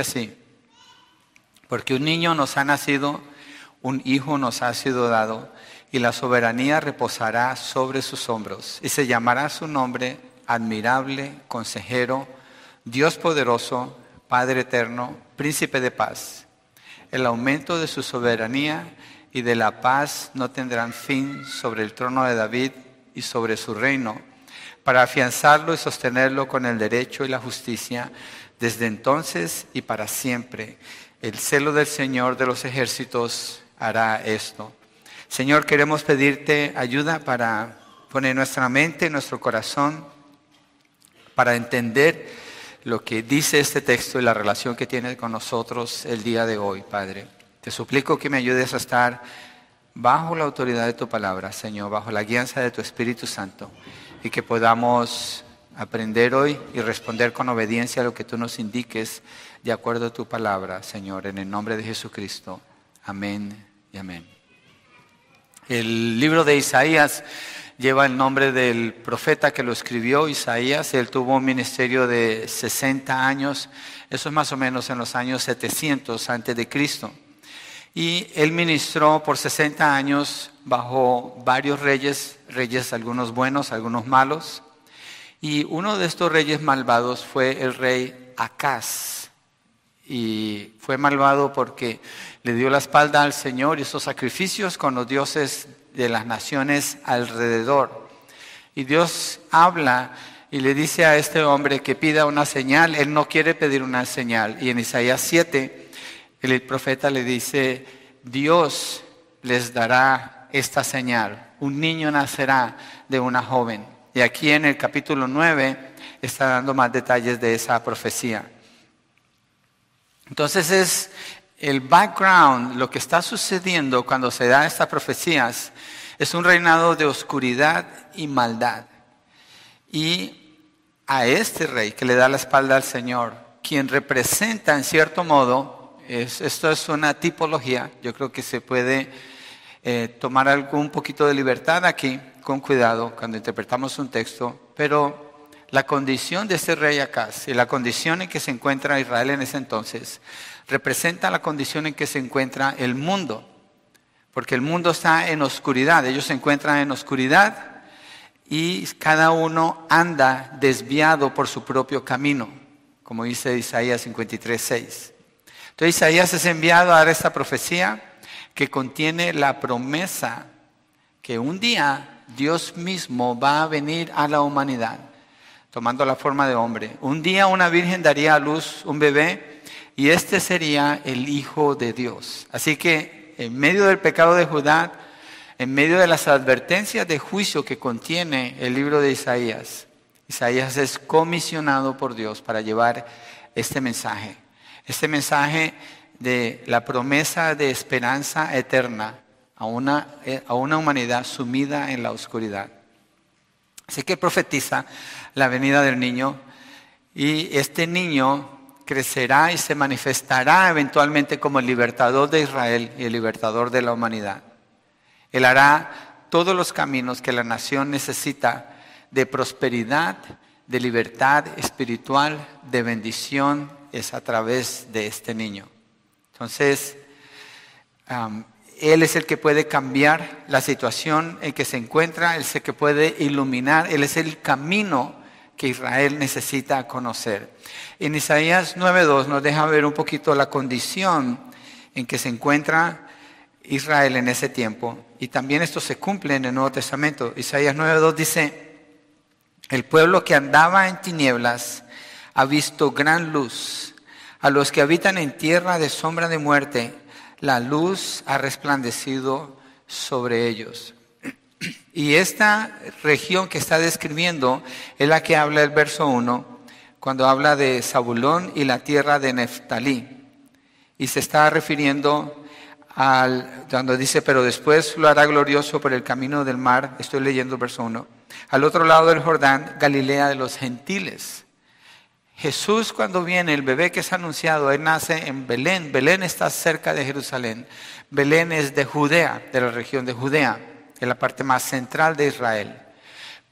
así, porque un niño nos ha nacido, un hijo nos ha sido dado, y la soberanía reposará sobre sus hombros, y se llamará su nombre admirable, consejero, Dios poderoso, Padre eterno, príncipe de paz. El aumento de su soberanía y de la paz no tendrán fin sobre el trono de David y sobre su reino, para afianzarlo y sostenerlo con el derecho y la justicia desde entonces y para siempre. El celo del Señor de los ejércitos hará esto. Señor, queremos pedirte ayuda para poner nuestra mente, nuestro corazón, para entender lo que dice este texto y la relación que tiene con nosotros el día de hoy, Padre. Te suplico que me ayudes a estar bajo la autoridad de tu palabra, Señor, bajo la guianza de tu Espíritu Santo, y que podamos aprender hoy y responder con obediencia a lo que tú nos indiques de acuerdo a tu palabra, Señor, en el nombre de Jesucristo. Amén y amén. El libro de Isaías lleva el nombre del profeta que lo escribió, Isaías. Él tuvo un ministerio de 60 años, eso es más o menos en los años 700 antes de Cristo. Y él ministró por 60 años bajo varios reyes, reyes algunos buenos, algunos malos. Y uno de estos reyes malvados fue el rey Acaz. Y fue malvado porque le dio la espalda al Señor y hizo sacrificios con los dioses de las naciones alrededor. Y Dios habla y le dice a este hombre que pida una señal. Él no quiere pedir una señal. Y en Isaías 7, el profeta le dice, Dios les dará esta señal. Un niño nacerá de una joven. Y aquí en el capítulo 9 está dando más detalles de esa profecía. Entonces es el background, lo que está sucediendo cuando se dan estas profecías, es un reinado de oscuridad y maldad. Y a este rey que le da la espalda al Señor, quien representa en cierto modo, esto es una tipología, yo creo que se puede eh, tomar algún poquito de libertad aquí, con cuidado cuando interpretamos un texto, pero la condición de este rey Acaz y la condición en que se encuentra Israel en ese entonces representa la condición en que se encuentra el mundo, porque el mundo está en oscuridad, ellos se encuentran en oscuridad y cada uno anda desviado por su propio camino, como dice Isaías 53, 6. Entonces Isaías es enviado a dar esta profecía que contiene la promesa que un día Dios mismo va a venir a la humanidad, tomando la forma de hombre. Un día una virgen daría a luz un bebé y este sería el Hijo de Dios. Así que en medio del pecado de Judá, en medio de las advertencias de juicio que contiene el libro de Isaías, Isaías es comisionado por Dios para llevar este mensaje, este mensaje de la promesa de esperanza eterna a una, eh, a una humanidad sumida en la oscuridad. Así que profetiza la venida del niño y este niño crecerá y se manifestará eventualmente como el libertador de Israel y el libertador de la humanidad. Él hará todos los caminos que la nación necesita de prosperidad, de libertad espiritual, de bendición, es a través de este niño. Entonces, él es el que puede cambiar la situación en que se encuentra, Él es el que puede iluminar, Él es el camino que Israel necesita conocer. En Isaías 9.2 nos deja ver un poquito la condición en que se encuentra Israel en ese tiempo. Y también esto se cumple en el Nuevo Testamento. Isaías 9.2 dice, el pueblo que andaba en tinieblas ha visto gran luz. A los que habitan en tierra de sombra de muerte, la luz ha resplandecido sobre ellos. Y esta región que está describiendo es la que habla el verso 1, cuando habla de Zabulón y la tierra de Neftalí. Y se está refiriendo al, cuando dice, pero después lo hará glorioso por el camino del mar, estoy leyendo el verso 1, al otro lado del Jordán, Galilea de los gentiles. Jesús cuando viene, el bebé que es anunciado, él nace en Belén. Belén está cerca de Jerusalén. Belén es de Judea, de la región de Judea, en la parte más central de Israel.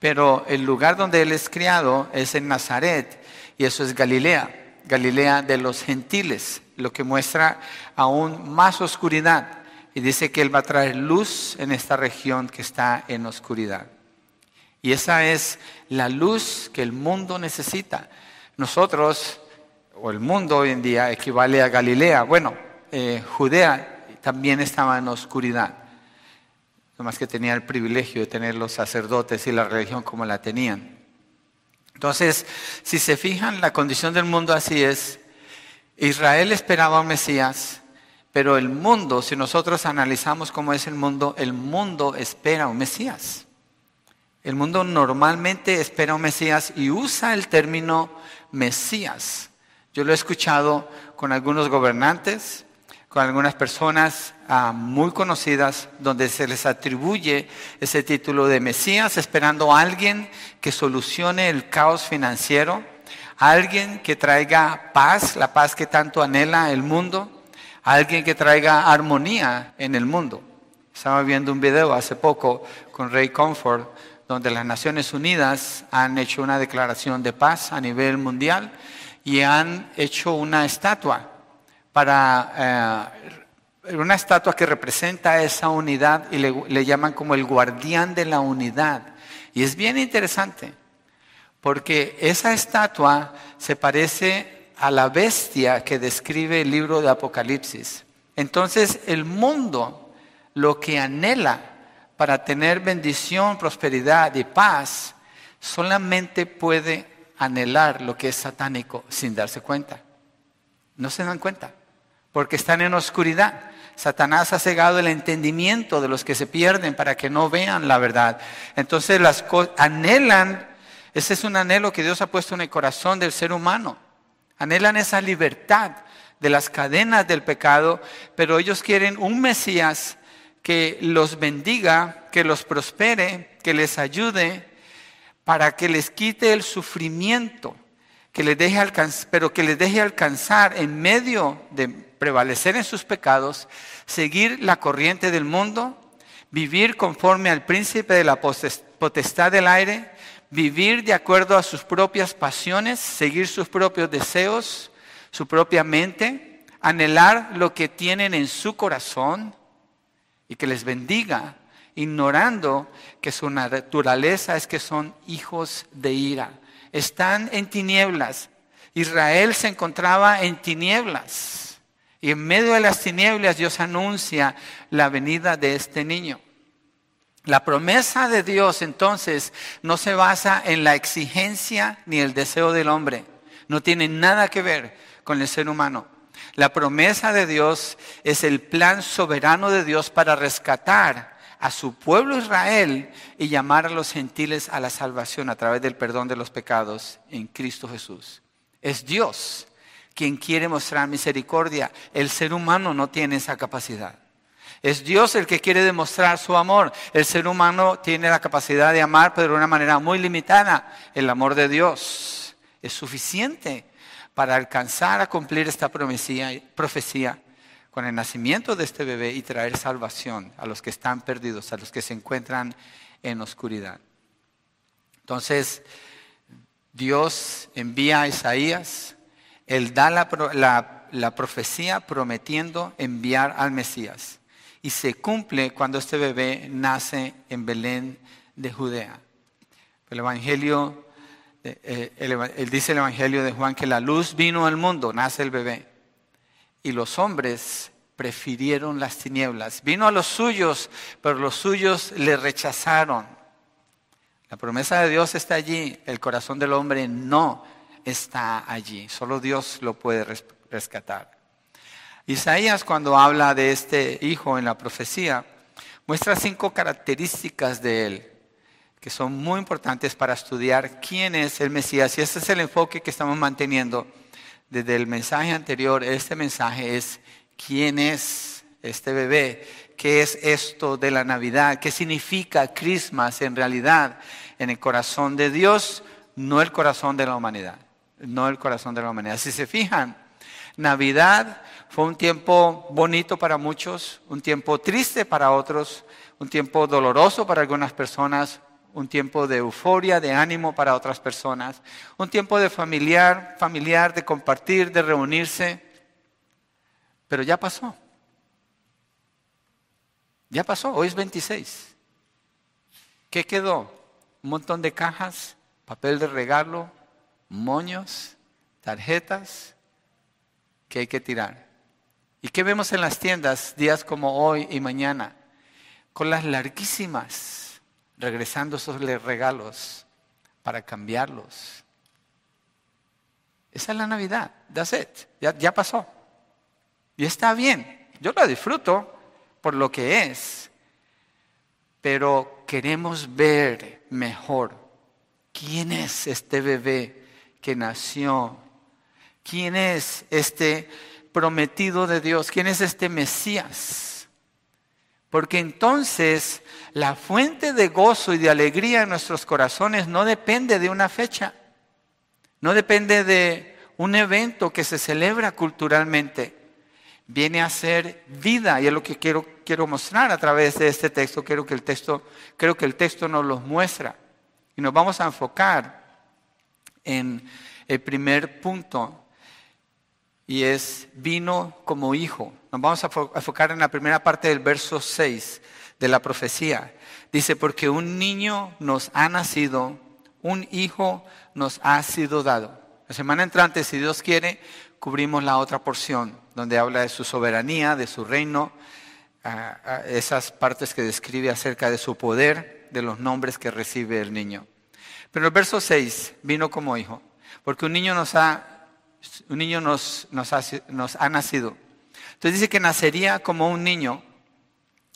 Pero el lugar donde él es criado es en Nazaret y eso es Galilea. Galilea de los gentiles, lo que muestra aún más oscuridad. Y dice que Él va a traer luz en esta región que está en oscuridad. Y esa es la luz que el mundo necesita. Nosotros, o el mundo hoy en día, equivale a Galilea. Bueno, eh, Judea también estaba en oscuridad. Más que tenía el privilegio de tener los sacerdotes y la religión como la tenían. Entonces, si se fijan, la condición del mundo así es. Israel esperaba un Mesías, pero el mundo, si nosotros analizamos cómo es el mundo, el mundo espera un Mesías. El mundo normalmente espera un Mesías y usa el término Mesías. Yo lo he escuchado con algunos gobernantes, con algunas personas ah, muy conocidas, donde se les atribuye ese título de Mesías, esperando a alguien que solucione el caos financiero, alguien que traiga paz, la paz que tanto anhela el mundo, alguien que traiga armonía en el mundo. Estaba viendo un video hace poco con Ray Comfort, donde las Naciones Unidas han hecho una declaración de paz a nivel mundial y han hecho una estatua para eh, una estatua que representa esa unidad y le, llaman como el guardián de la unidad. Y es bien interesante, porque esa estatua se parece a la bestia que describe el libro de Apocalipsis. Entonces el mundo lo que anhela para tener bendición, prosperidad y paz, solamente puede anhelar lo que es satánico sin darse cuenta. No se dan cuenta porque están en oscuridad. Satanás ha cegado el entendimiento de los que se pierden para que no vean la verdad. Entonces las anhelan, ese es un anhelo que Dios ha puesto en el corazón del ser humano. Anhelan esa libertad de las cadenas del pecado, pero ellos quieren un Mesías que los bendiga, que los prospere, que les ayude, para que les quite el sufrimiento, que les deje pero que les deje alcanzar en medio de prevalecer en sus pecados, seguir la corriente del mundo, vivir conforme al príncipe de la potestad del aire, vivir de acuerdo a sus propias pasiones, seguir sus propios deseos, su propia mente, anhelar lo que tienen en su corazón y que les bendiga, ignorando que su naturaleza es que son hijos de ira. Están en tinieblas. Israel se encontraba en tinieblas. Y en medio de las tinieblas Dios anuncia la venida de este niño. La promesa de Dios entonces no se basa en la exigencia ni el deseo del hombre. No tiene nada que ver con el ser humano. La promesa de Dios es el plan soberano de Dios para rescatar a su pueblo Israel y llamar a los gentiles a la salvación a través del perdón de los pecados en Cristo Jesús. Es Dios quien quiere mostrar misericordia. El ser humano no tiene esa capacidad. Es Dios el que quiere demostrar su amor. El ser humano tiene la capacidad de amar, pero de una manera muy limitada. El amor de Dios es suficiente para alcanzar a cumplir esta profecía con el nacimiento de este bebé y traer salvación a los que están perdidos, a los que se encuentran en oscuridad. Entonces, Dios envía a Isaías él da la, profecía prometiendo enviar al Mesías. Y se cumple cuando este bebé nace en Belén de Judea. El Evangelio, eh, eh, él dice el Evangelio de Juan que la luz vino al mundo, nace el bebé. Y los hombres prefirieron las tinieblas. Vino a los suyos, pero los suyos le rechazaron. La promesa de Dios está allí, el corazón del hombre no está allí. Solo Dios lo puede rescatar. Isaías cuando habla de este hijo en la profecía, muestra cinco características de él que son muy importantes para estudiar quién es el Mesías. Y este es el enfoque que estamos manteniendo desde el mensaje anterior. Este mensaje es quién es este bebé, qué es esto de la Navidad, qué significa Christmas en realidad en el corazón de Dios, no el corazón de la humanidad no el corazón de la humanidad. Si se fijan, Navidad fue un tiempo bonito para muchos, un tiempo triste para otros, un tiempo doloroso para algunas personas, un tiempo de euforia, de ánimo para otras personas, un tiempo de familiar, familiar, de compartir, de reunirse, pero ya pasó. Ya pasó, hoy es 26. ¿Qué quedó? Un montón de cajas, papel de regalo, moños, tarjetas que hay que tirar. ¿Y qué vemos en las tiendas días como hoy y mañana? Con las larguísimas, regresando esos regalos para cambiarlos. Esa es la Navidad, that's it, ya, ya pasó. Y está bien, yo la disfruto por lo que es, pero queremos ver mejor quién es este bebé que nació, quién es este prometido de Dios, quién es este Mesías. Porque entonces la fuente de gozo y de alegría en nuestros corazones no depende de una fecha, no depende de un evento que se celebra culturalmente. Viene a ser vida y es lo que quiero, quiero mostrar a través de este texto. Que el texto, creo que el texto nos lo muestra. Y nos vamos a enfocar en el primer punto y es vino como hijo. Nos vamos a enfocar en la primera parte del verso 6 de la profecía. Dice, porque un niño nos ha nacido, un hijo nos ha sido dado. La semana entrante, si Dios quiere, cubrimos la otra porción, donde habla de su soberanía, de su reino, esas partes que describe acerca de su poder, de los nombres que recibe el niño. Pero el verso 6 vino como hijo, porque un niño nos ha un niño nos, nos, ha, nacido. Entonces dice que nacería como un niño,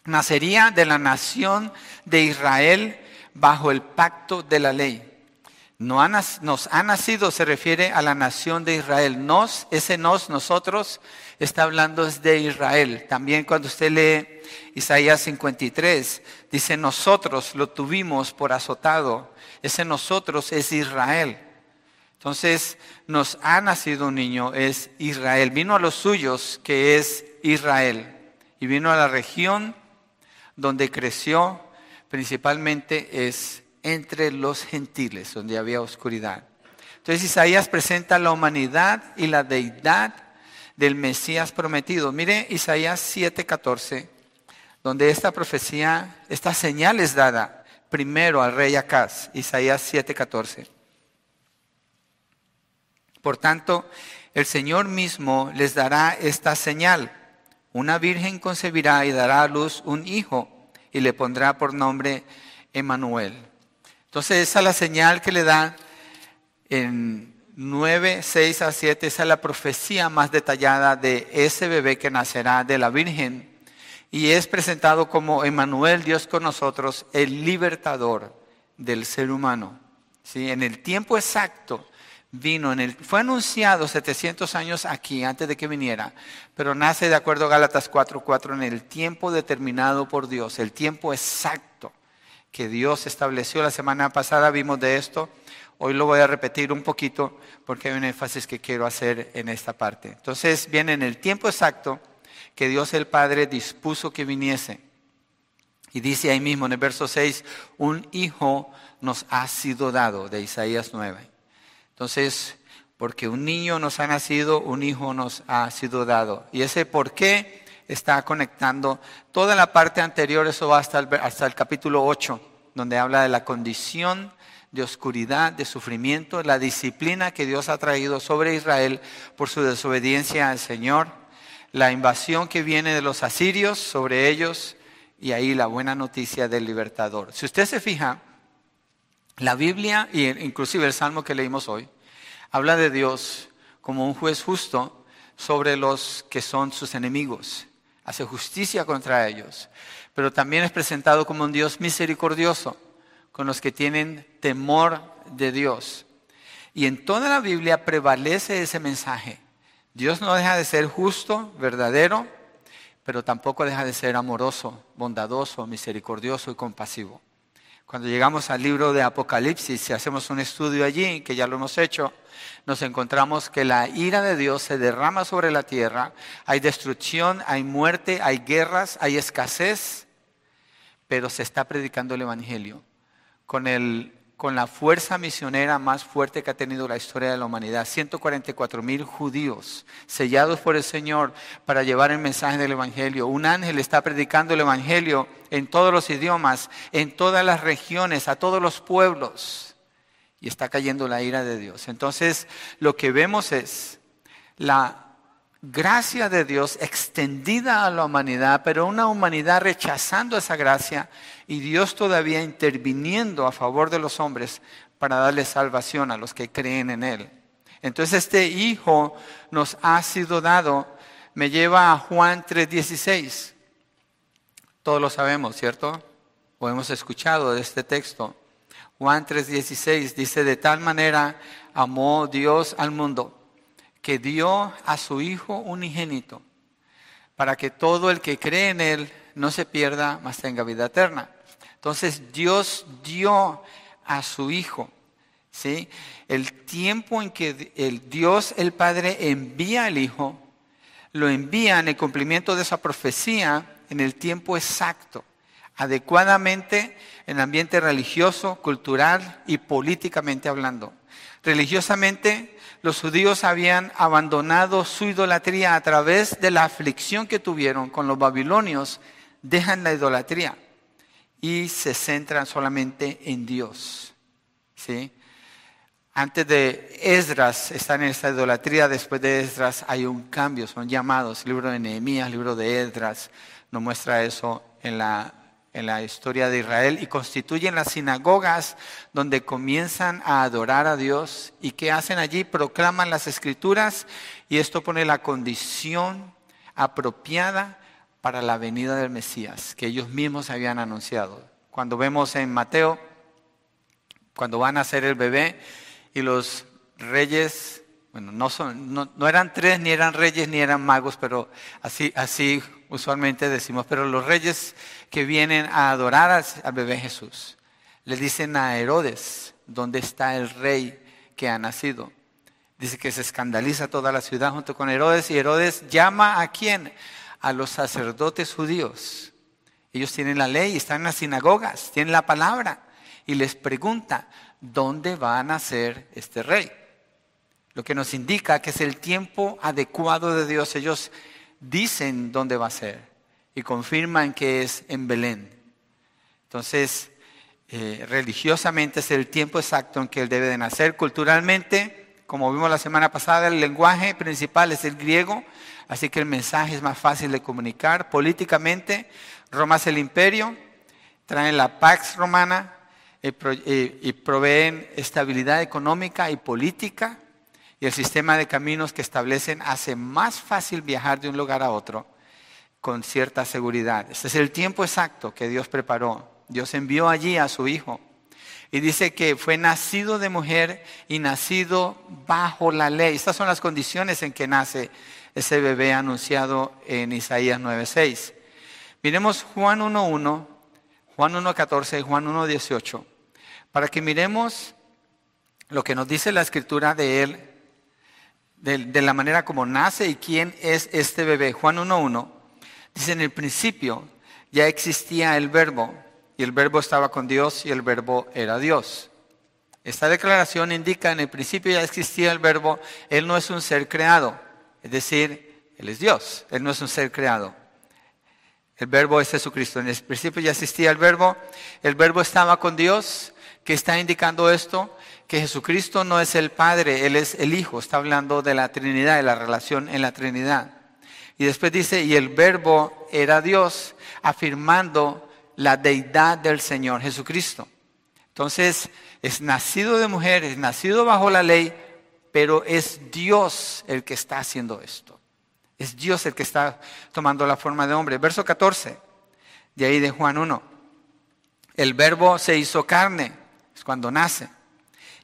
nacería de la nación de Israel bajo el pacto de la ley. No nos ha nacido se refiere a la nación de Israel. Nos, ese nos, nosotros, está hablando de Israel. También cuando usted lee Isaías 53, dice nosotros lo tuvimos por azotado. Ese nosotros es Israel. Entonces nos ha nacido un niño, es Israel. Vino a los suyos, que es Israel. Y vino a la región donde creció, principalmente es entre los gentiles, donde había oscuridad. Entonces Isaías presenta la humanidad y la deidad del Mesías prometido. Mire Isaías 7:14, donde esta profecía, esta señal es dada primero al rey Acaz, Isaías 7:14. Por tanto, el Señor mismo les dará esta señal. Una virgen concebirá y dará a luz un hijo y le pondrá por nombre Emanuel. Entonces esa es la señal que le da en 9, 6 a 7, esa es la profecía más detallada de ese bebé que nacerá de la Virgen y es presentado como Emanuel, Dios con nosotros, el libertador del ser humano. ¿Sí? En el tiempo exacto vino en el, fue anunciado 700 años aquí antes de que viniera, pero nace de acuerdo a Gálatas 4:4 en el tiempo determinado por Dios, el tiempo exacto que Dios estableció. La semana pasada vimos de esto, hoy lo voy a repetir un poquito porque hay un énfasis que quiero hacer en esta parte. Entonces viene en el tiempo exacto que Dios el Padre dispuso que viniese. Y dice ahí mismo en el verso 6, un hijo nos ha sido dado, de Isaías 9. Entonces, porque un niño nos ha nacido, un hijo nos ha sido dado. Y ese por qué está conectando toda la parte anterior, eso va hasta el, hasta el capítulo 8, donde habla de la condición de oscuridad, de sufrimiento, la disciplina que Dios ha traído sobre Israel por su desobediencia al Señor, la invasión que viene de los asirios sobre ellos y ahí la buena noticia del libertador. Si usted se fija, la Biblia, e inclusive el Salmo que leímos hoy, habla de Dios como un juez justo sobre los que son sus enemigos. Hace justicia contra ellos. Pero también es presentado como un Dios misericordioso con los que tienen temor de Dios. Y en toda la Biblia prevalece ese mensaje. Dios no deja de ser justo, verdadero, pero tampoco deja de ser amoroso, bondadoso, misericordioso y compasivo. Cuando llegamos al libro de Apocalipsis, si hacemos un estudio allí, que ya lo hemos hecho, nos encontramos que la ira de Dios se derrama sobre la tierra, hay destrucción, hay muerte, hay guerras, hay escasez, pero se está predicando el Evangelio con, el, con la fuerza misionera más fuerte que ha tenido la historia de la humanidad. 144 mil judíos sellados por el Señor para llevar el mensaje del Evangelio. Un ángel está predicando el Evangelio en todos los idiomas, en todas las regiones, a todos los pueblos. Y está cayendo la ira de Dios. Entonces, lo que vemos es la gracia de Dios extendida a la humanidad, pero una humanidad rechazando esa gracia y Dios todavía interviniendo a favor de los hombres para darle salvación a los que creen en Él. Entonces este Hijo nos ha sido dado, me lleva a Juan 3:16. Todos lo sabemos, ¿cierto? O hemos escuchado de este texto. Juan 3:16 dice, de tal manera amó Dios al mundo que dio a su Hijo unigénito, para que todo el que cree en Él no se pierda, mas tenga vida eterna. Entonces Dios dio a su Hijo. ¿sí? El tiempo en que el Dios, el Padre, envía al Hijo, lo envía en el cumplimiento de esa profecía en el tiempo exacto, adecuadamente en ambiente religioso, cultural y políticamente hablando. Religiosamente los judíos habían abandonado su idolatría a través de la aflicción que tuvieron con los babilonios, dejan la idolatría y se centran solamente en Dios. ¿sí? Antes de Esdras están en esta idolatría, después de Esdras hay un cambio, son llamados, libro de Nehemías, libro de Esdras, nos muestra eso en la en la historia de Israel y constituyen las sinagogas donde comienzan a adorar a Dios y que hacen allí, proclaman las escrituras y esto pone la condición apropiada para la venida del Mesías que ellos mismos habían anunciado. Cuando vemos en Mateo, cuando van a ser el bebé y los reyes, bueno, no, son, no, eran tres, ni eran reyes, ni eran magos, pero así, así usualmente decimos, pero los reyes que vienen a adorar al, bebé Jesús, le dicen a Herodes, ¿dónde está el rey que ha nacido? Dice que se escandaliza toda la ciudad junto con Herodes y Herodes llama a quién? A los sacerdotes judíos. Ellos tienen la ley, están en las sinagogas, tienen la palabra y les pregunta, ¿dónde va a nacer este rey? Lo que nos indica que es el tiempo adecuado de Dios. Ellos dicen dónde va a ser y confirman que es en Belén. Entonces, eh, religiosamente es el tiempo exacto en que él debe de nacer. Culturalmente, como vimos la semana pasada, el lenguaje principal es el griego, así que el mensaje es más fácil de comunicar. Políticamente, Roma es el imperio, traen la Pax Romana eh, eh, y proveen estabilidad económica y política y el sistema de caminos que establecen hace más fácil viajar de un lugar a otro con cierta seguridad. Este es el tiempo exacto que Dios preparó. Dios envió allí a su Hijo. Y dice que fue nacido de mujer y nacido bajo la ley. Estas son las condiciones en que nace ese bebé anunciado en Isaías 9:6. Miremos Juan 1.1, Juan 1.14 y Juan 1.18, para que miremos lo que nos dice la escritura de él de, la manera como nace y quién es este bebé. Juan 1.1 dice, en el principio ya existía el verbo y el verbo estaba con Dios y el verbo era Dios. Esta declaración indica, en el principio ya existía el verbo, Él no es un ser creado, es decir, Él es Dios, Él no es un ser creado. El verbo es Jesucristo. En el principio ya existía el verbo, el verbo estaba con Dios. ¿Qué está indicando esto? Que Jesucristo no es el Padre, Él es el Hijo. Está hablando de la Trinidad, de la relación en la Trinidad. Y después dice, y el verbo era Dios, afirmando la deidad del Señor Jesucristo. Entonces, es nacido de mujer, es nacido bajo la ley, pero es Dios el que está haciendo esto. Es Dios el que está tomando la forma de hombre. Verso 14, de ahí de Juan 1. El verbo se hizo carne, es cuando nace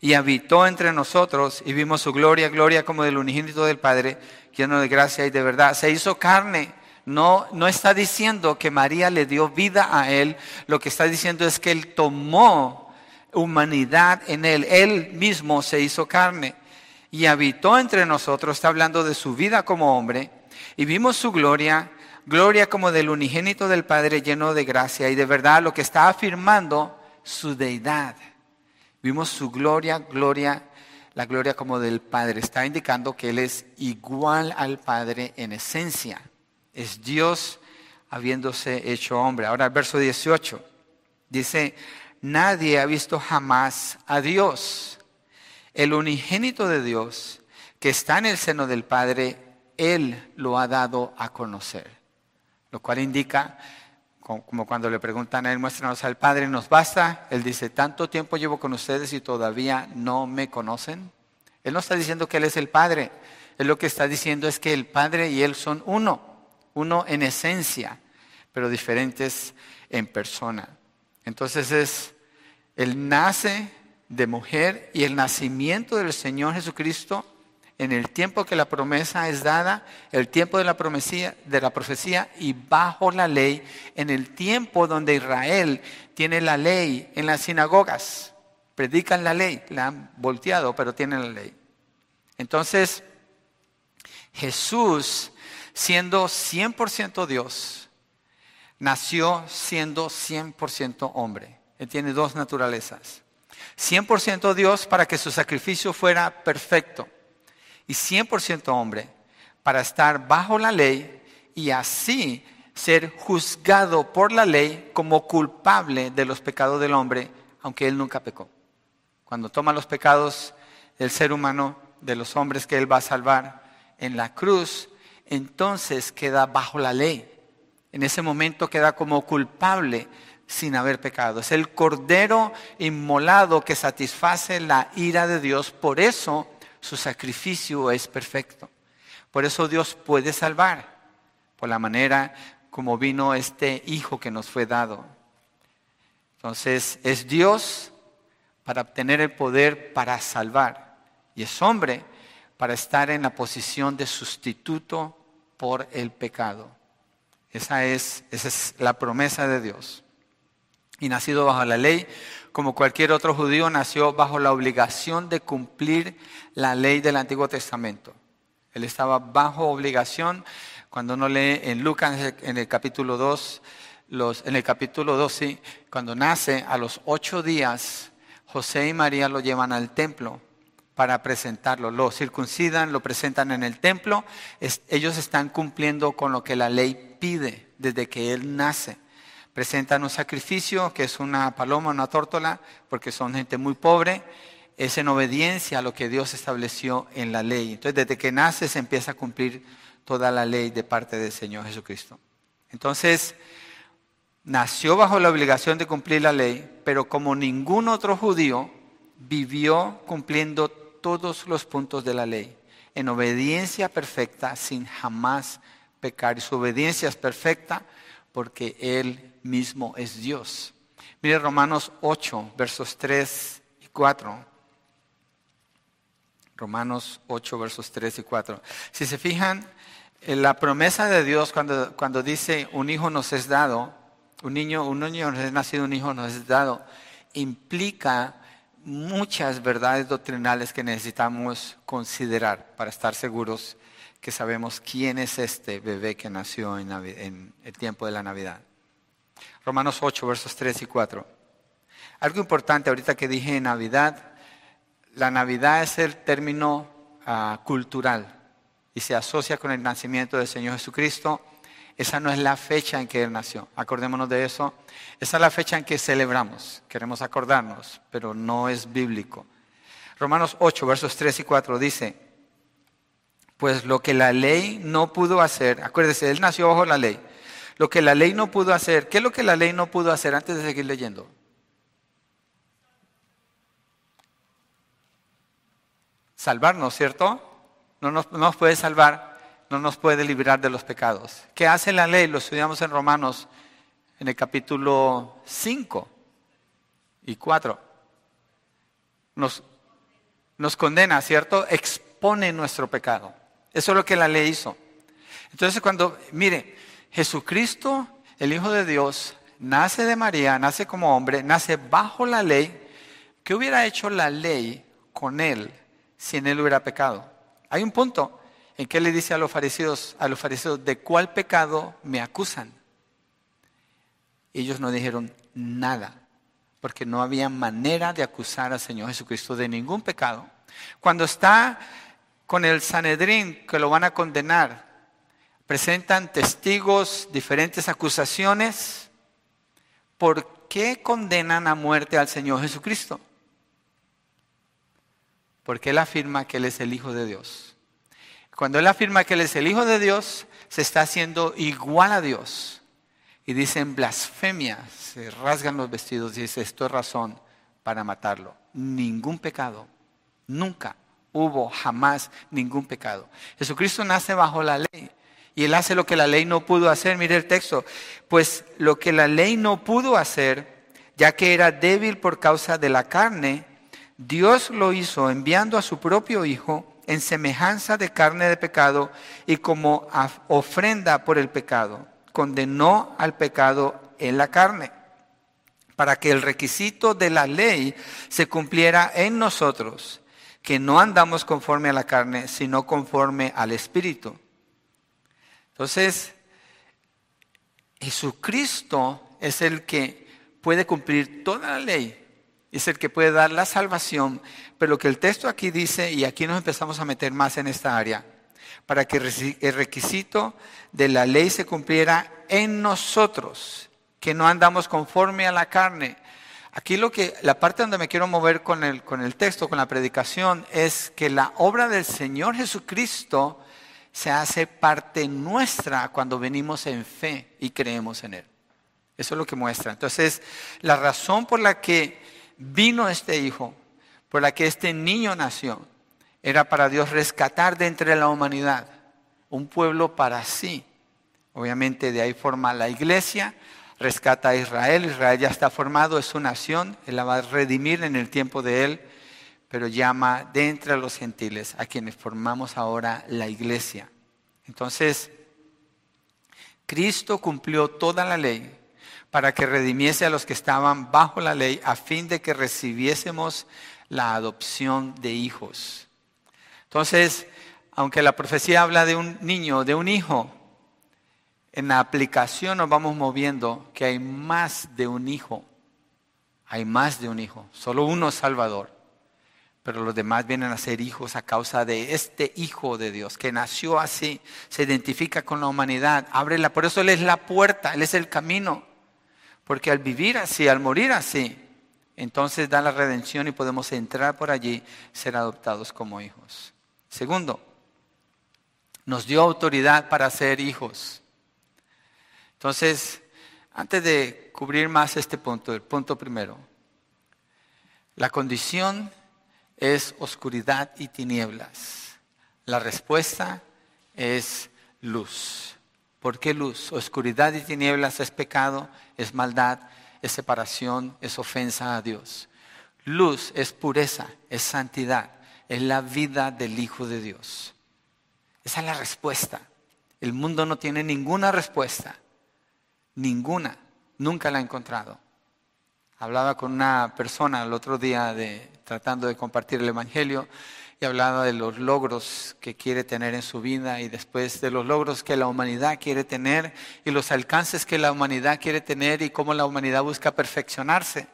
y habitó entre nosotros y vimos su gloria, gloria como del unigénito del Padre, lleno de gracia y de verdad. Se hizo carne. No, no está diciendo que María le dio vida a él, lo que está diciendo es que él tomó humanidad en él, él mismo se hizo carne y habitó entre nosotros, está hablando de su vida como hombre, y vimos su gloria, gloria como del unigénito del Padre lleno de gracia y de verdad, lo que está afirmando su deidad. Vimos su gloria, gloria, la gloria como del Padre. Está indicando que Él es igual al Padre en esencia. Es Dios habiéndose hecho hombre. Ahora el verso 18 dice, nadie ha visto jamás a Dios. El unigénito de Dios que está en el seno del Padre, Él lo ha dado a conocer. Lo cual indica como cuando le preguntan a él, muéstranos al Padre, ¿nos basta? Él dice, tanto tiempo llevo con ustedes y todavía no me conocen. Él no está diciendo que Él es el Padre. Él lo que está diciendo es que el Padre y Él son uno, uno en esencia, pero diferentes en persona. Entonces es, Él nace de mujer y el nacimiento del Señor Jesucristo en el tiempo que la promesa es dada, el tiempo de la, promesía, de la profecía y bajo la ley, en el tiempo donde Israel tiene la ley en las sinagogas. Predican la ley, la han volteado, pero tienen la ley. Entonces, Jesús, siendo 100% Dios, nació siendo 100% hombre. Él tiene dos naturalezas. 100% Dios para que su sacrificio fuera perfecto y 100% hombre para estar bajo la ley y así ser juzgado por la ley como culpable de los pecados del hombre, aunque él nunca pecó. Cuando toma los pecados del ser humano, de los hombres que él va a salvar en la cruz, entonces queda bajo la ley. En ese momento queda como culpable sin haber pecado. Es el cordero inmolado que satisface la ira de Dios. Por eso su sacrificio es perfecto. Por eso Dios puede salvar, por la manera como vino este Hijo que nos fue dado. Entonces es Dios para obtener el poder para salvar y es hombre para estar en la posición de sustituto por el pecado. Esa es, esa es la promesa de Dios. Y nacido bajo la ley, como cualquier otro judío, nació bajo la obligación de cumplir la ley del Antiguo Testamento. Él estaba bajo obligación. Cuando uno lee en Lucas en el capítulo 2, los, en el capítulo 2, sí, cuando nace a los ocho días, José y María lo llevan al templo para presentarlo. Lo circuncidan, lo presentan en el templo. ellos están cumpliendo con lo que la ley pide desde que él nace presentan un sacrificio, que es una paloma, una tórtola, porque son gente muy pobre, es en obediencia a lo que Dios estableció en la ley. Entonces, desde que nace se empieza a cumplir toda la ley de parte del Señor Jesucristo. Entonces, nació bajo la obligación de cumplir la ley, pero como ningún otro judío, vivió cumpliendo todos los puntos de la ley, en obediencia perfecta, sin jamás pecar. Su obediencia es perfecta porque Él mismo es Dios. Mire Romanos 8, versos 3 y 4. Romanos 8, versos 3 y 4. Si se fijan, la promesa de Dios cuando, cuando dice un hijo nos es dado, un niño, un niño nos es nacido, un hijo nos es dado, implica muchas verdades doctrinales que necesitamos considerar para estar seguros que sabemos quién es este bebé que nació en el tiempo de la Navidad. Romanos 8, versos 3 y 4. Algo importante ahorita que dije Navidad, la Navidad es el término ah, cultural y se asocia con el nacimiento del Señor Jesucristo. Esa no es la fecha en que Él nació. Acordémonos de eso. Esa es la fecha en que celebramos. Queremos acordarnos, pero no es bíblico. Romanos 8, versos 3 y 4 dice, pues lo que la ley no pudo hacer, acuérdese, Él nació bajo la ley, lo que la ley no pudo hacer. ¿Qué es lo que la ley no pudo hacer antes de seguir leyendo? Salvarnos, ¿cierto? No nos, puede salvar, no nos puede librar de los pecados. ¿Qué hace la ley? Lo estudiamos en Romanos en el capítulo 5 y 4. Nos, nos condena, ¿cierto? Expone nuestro pecado. Eso es lo que la ley hizo. Entonces cuando, mire, Jesucristo, el Hijo de Dios, nace de María, nace como hombre, nace bajo la ley. ¿Qué hubiera hecho la ley con él si en él hubiera pecado? Hay un punto en que le dice a los fariseos, a los fariseos, ¿de cuál pecado me acusan? Ellos no dijeron nada, porque no había manera de acusar al Señor Jesucristo de ningún pecado. Cuando está con el Sanedrín que lo van a condenar, presentan testigos, diferentes acusaciones. ¿Por qué condenan a muerte al Señor Jesucristo? Porque Él afirma que Él es el Hijo de Dios. Cuando Él afirma que Él es el Hijo de Dios, se está haciendo igual a Dios. Y dicen blasfemia, se rasgan los vestidos y dice, esto es razón para matarlo. Ningún pecado, nunca hubo jamás ningún pecado. Jesucristo nace bajo la ley y él hace lo que la ley no pudo hacer. Mire el texto, pues lo que la ley no pudo hacer, ya que era débil por causa de la carne, Dios lo hizo enviando a su propio Hijo en semejanza de carne de pecado y como ofrenda por el pecado. Condenó al pecado en la carne para que el requisito de la ley se cumpliera en nosotros, que no andamos conforme a la carne, sino conforme al Espíritu. Entonces, Jesucristo es el que puede cumplir toda la ley, es el que puede dar la salvación, pero lo que el texto aquí dice, y aquí nos empezamos a meter más en esta área, para que el requisito de la ley se cumpliera en nosotros, que no andamos conforme a la carne. Aquí lo que, la parte donde me quiero mover con el, con el texto, con la predicación, es que la obra del Señor Jesucristo se hace parte nuestra cuando venimos en fe y creemos en Él. Eso es lo que muestra. Entonces, la razón por la que vino este hijo, por la que este niño nació, era para Dios rescatar de entre la humanidad un pueblo para sí. Obviamente de ahí forma la iglesia, rescata a Israel, Israel ya está formado, es su nación, Él la va a redimir en el tiempo de Él, pero llama de entre los gentiles a quienes formamos ahora la iglesia. Entonces, Cristo cumplió toda la ley para que redimiese a los que estaban bajo la ley a fin de que recibiésemos la adopción de hijos. Entonces, aunque la profecía habla de un niño, de un hijo, en la aplicación nos vamos moviendo que hay más de un hijo. Hay más de un hijo, solo uno Salvador pero los demás vienen a ser hijos a causa de este Hijo de Dios, que nació así, se identifica con la humanidad, abre la, por eso Él es la puerta, Él es el camino, porque al vivir así, al morir así, entonces da la redención y podemos entrar por allí, ser adoptados como hijos. Segundo, nos dio autoridad para ser hijos. Entonces, antes de cubrir más este punto, el punto primero, la condición es oscuridad y tinieblas. La respuesta es luz. ¿Por qué luz? Oscuridad y tinieblas es pecado, es maldad, es separación, es ofensa a Dios. Luz es pureza, es santidad, es la vida del Hijo de Dios. Esa es la respuesta. El mundo no tiene ninguna respuesta. Ninguna. Nunca la ha encontrado. Hablaba con una persona el otro día de, tratando de compartir el Evangelio y hablaba de los logros que quiere tener en su vida y después de los logros que la humanidad quiere tener y los alcances que la humanidad quiere tener y cómo la humanidad busca perfeccionarse.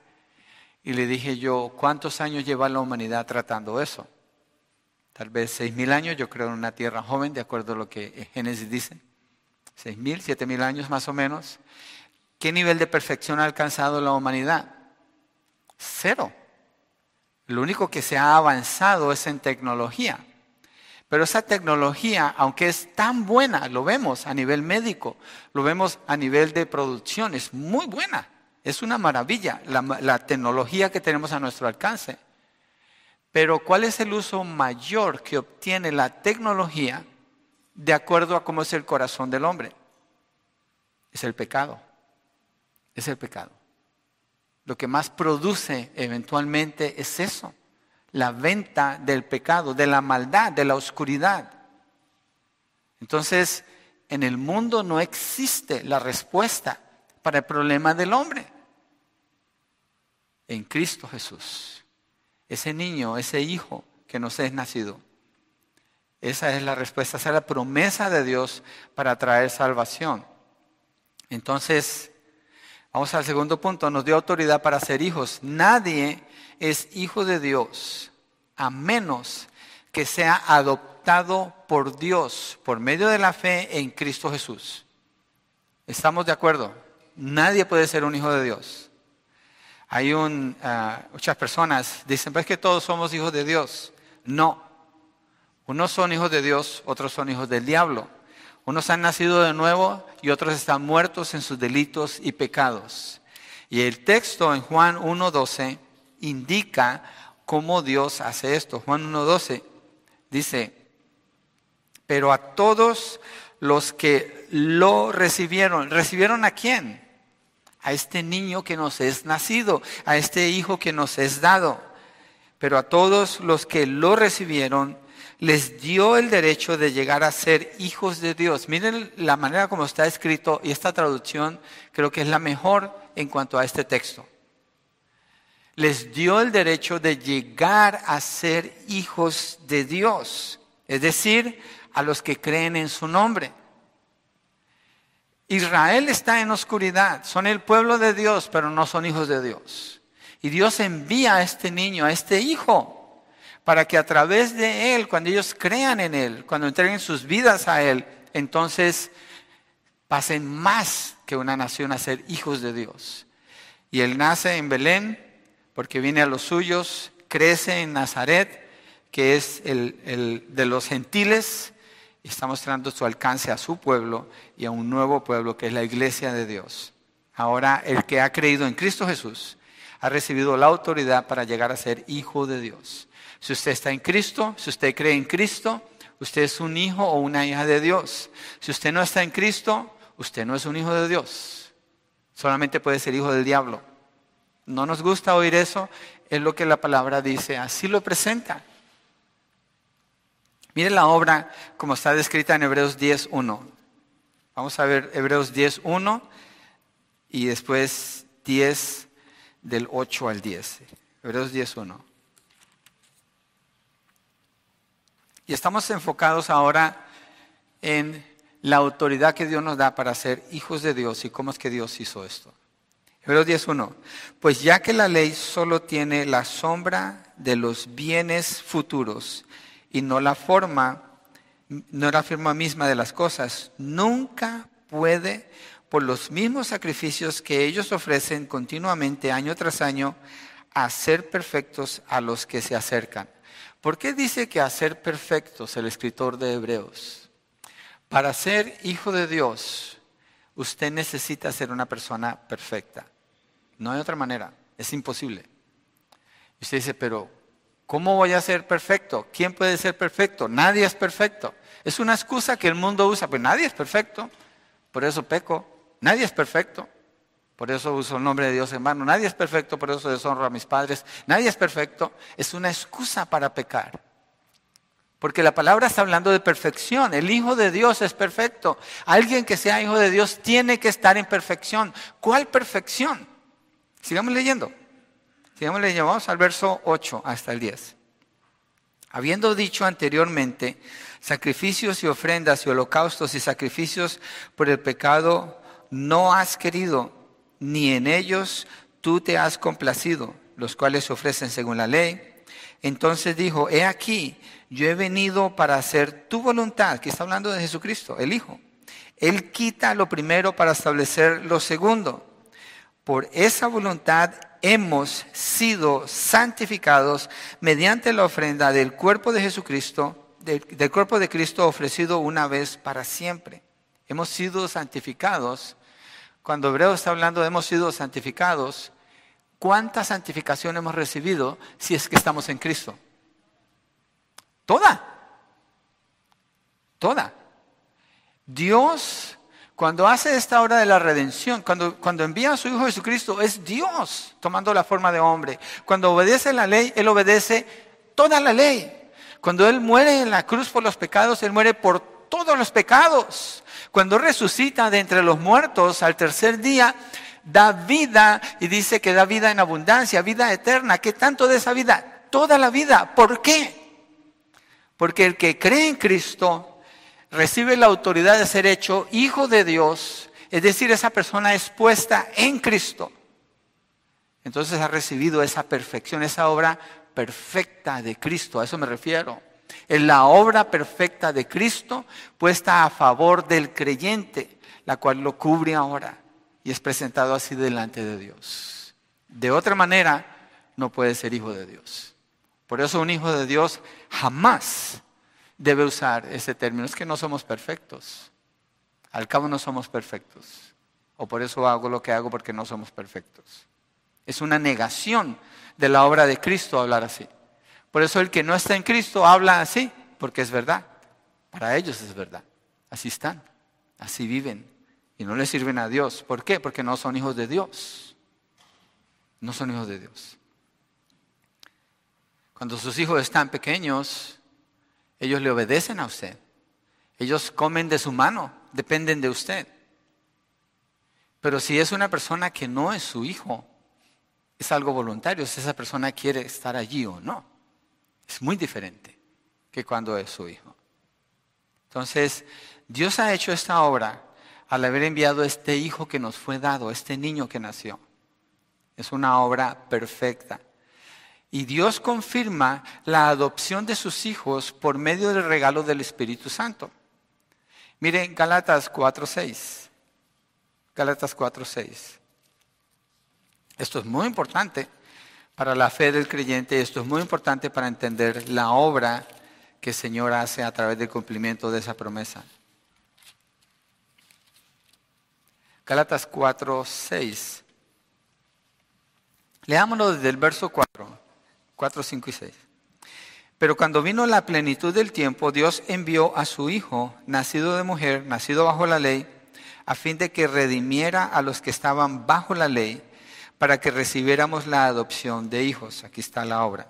Y le dije yo, ¿cuántos años lleva la humanidad tratando eso? Tal vez seis mil años, yo creo en una tierra joven, de acuerdo a lo que Génesis dice. Seis mil, siete mil años más o menos. ¿Qué nivel de perfección ha alcanzado la humanidad? Cero. Lo único que se ha avanzado es en tecnología. Pero esa tecnología, aunque es tan buena, lo vemos a nivel médico, lo vemos a nivel de producción, es muy buena. Es una maravilla la, la tecnología que tenemos a nuestro alcance. Pero ¿cuál es el uso mayor que obtiene la tecnología de acuerdo a cómo es el corazón del hombre? Es el pecado. Es el pecado lo que más produce eventualmente es eso, la venta del pecado, de la maldad, de la oscuridad. Entonces, en el mundo no existe la respuesta para el problema del hombre. En Cristo Jesús, ese niño, ese hijo que nos es nacido. Esa es la respuesta, esa es la promesa de Dios para traer salvación. Entonces, Vamos al segundo punto, nos dio autoridad para ser hijos. Nadie es hijo de Dios a menos que sea adoptado por Dios por medio de la fe en Cristo Jesús. ¿Estamos de acuerdo? Nadie puede ser un hijo de Dios. Hay un, ah, muchas personas dicen, pues que todos somos hijos de Dios. No. Unos son hijos de Dios, otros son hijos del diablo. Unos han nacido de nuevo y otros están muertos en sus delitos y pecados. Y el texto en Juan 1.12 indica cómo Dios hace esto. Juan 1.12 dice, pero a todos los que lo recibieron, ¿recibieron a quién? A este niño que nos es nacido, a este hijo que nos es dado. Pero a todos los que lo recibieron, les dio el derecho de llegar a ser hijos de Dios. Miren la manera como está escrito y esta traducción creo que es la mejor en cuanto a este texto. Les dio el derecho de llegar a ser hijos de Dios, es decir, a los que creen en su nombre. Israel está en oscuridad, son el pueblo de Dios, pero no son hijos de Dios. Y Dios envía a este niño, a este hijo, para que a través de él, cuando ellos crean en él, cuando entreguen sus vidas a él, entonces pasen más que una nación a ser hijos de Dios. Y él nace en Belén, porque viene a los suyos, crece en Nazaret, que es el, de los gentiles, está mostrando su alcance a su pueblo y a un nuevo pueblo que es la iglesia de Dios. Ahora el que ha creído en Cristo Jesús ha recibido la autoridad para llegar a ser hijo de Dios. Si usted está en Cristo, si usted cree en Cristo, usted es un hijo o una hija de Dios. Si usted no está en Cristo, usted no es un hijo de Dios. Solamente puede ser hijo del diablo. No nos gusta oír eso, es lo que la palabra dice, así lo presenta. Mire la obra como está descrita en Hebreos 10.1. Vamos a ver Hebreos 10.1 y después 10 del 8 al 10. Hebreos 10.1. Y estamos enfocados ahora en la autoridad que Dios nos da para ser hijos de Dios y cómo es que Dios hizo esto. Hebreos 10.1. Pues ya que la ley solo tiene la sombra de los bienes futuros, y no la forma, no la forma misma de las cosas. Nunca puede, por los mismos sacrificios que ellos ofrecen continuamente, año tras año, hacer perfectos a los que se acercan. ¿Por qué dice que hacer perfectos el escritor de Hebreos? Para ser hijo de Dios, usted necesita ser una persona perfecta. No hay otra manera, es imposible. Y usted dice, pero ¿Cómo voy a ser perfecto? ¿Quién puede ser perfecto? Nadie es perfecto. Es una excusa que el mundo usa, pues nadie es perfecto. Por eso peco. Nadie es perfecto. Por eso uso el nombre de Dios en. Nadie es perfecto, por eso deshonro a mis padres. Nadie es perfecto. Es una excusa para pecar. Porque la palabra está hablando de perfección. El Hijo de Dios es perfecto. Alguien que sea Hijo de Dios tiene que estar en perfección. ¿Cuál perfección? Sigamos leyendo. Sigamos leyendo, vamos al verso 8 hasta el 10. Habiendo dicho anteriormente, sacrificios y ofrendas y holocaustos y sacrificios por el pecado no has querido, ni en ellos tú te has complacido, los cuales se ofrecen según la ley. Entonces dijo, he aquí, yo he venido para hacer tu voluntad, que está hablando de Jesucristo, el Hijo. Él quita lo primero para establecer lo segundo. Por esa voluntad hemos sido santificados mediante la ofrenda del cuerpo de Jesucristo, del, cuerpo de Cristo ofrecido una vez para siempre. Hemos sido santificados. Cuando Hebreo está hablando de hemos sido santificados, ¿cuánta santificación hemos recibido si es que estamos en Cristo? Toda. Toda. Dios cuando hace esta obra de la redención, cuando, cuando envía a su Hijo Jesucristo, es Dios tomando la forma de hombre. Cuando obedece la ley, Él obedece toda la ley. Cuando Él muere en la cruz por los pecados, Él muere por todos los pecados. Cuando resucita de entre los muertos al tercer día, da vida y dice que da vida en abundancia, vida eterna. ¿Qué tanto de esa vida? Toda la vida. ¿Por qué? Porque el que cree en Cristo recibe la autoridad de ser hecho hijo de Dios Es decir, esa persona es puesta en Cristo. Entonces ha recibido esa perfección, esa obra perfecta de Cristo. A eso me refiero. Es la obra perfecta de Cristo puesta a favor del creyente, la cual lo cubre ahora y es presentado así delante de Dios. De otra manera, no puede ser hijo de Dios. Por eso un hijo de Dios jamás debe usar ese término. Es que no somos perfectos. Al cabo no somos perfectos. O por eso hago lo que hago porque no somos perfectos. Es una negación de la obra de Cristo hablar así. Por eso el que no está en Cristo habla así, porque es verdad. Para ellos es verdad. Así están, así viven. Y no le sirven a Dios. ¿Por qué? Porque no son hijos de Dios. No son hijos de Dios. Cuando sus hijos están pequeños, ellos le obedecen a usted. Ellos comen de su mano, dependen de usted. Pero si es una persona que no es su hijo, es algo voluntario, si esa persona quiere estar allí o no. Es muy diferente que cuando es su hijo. Entonces, Dios ha hecho esta obra al haber enviado este hijo que nos fue dado, este niño que nació. Es una obra perfecta. Y Dios confirma la adopción de sus hijos por medio del regalo del Espíritu Santo. Miren Galatas 4.6. Galatas 4.6. Esto es muy importante para la fe del creyente, esto es muy importante para entender la obra que el Señor hace a través del cumplimiento de esa promesa. Galatas 4.6. Leámoslo desde el verso 4. 4, 5 y 6. Pero cuando vino la plenitud del tiempo, Dios envió a su Hijo, nacido de mujer, nacido bajo la ley, a fin de que redimiera a los que estaban bajo la ley, para que recibiéramos la adopción de hijos. Aquí está la obra.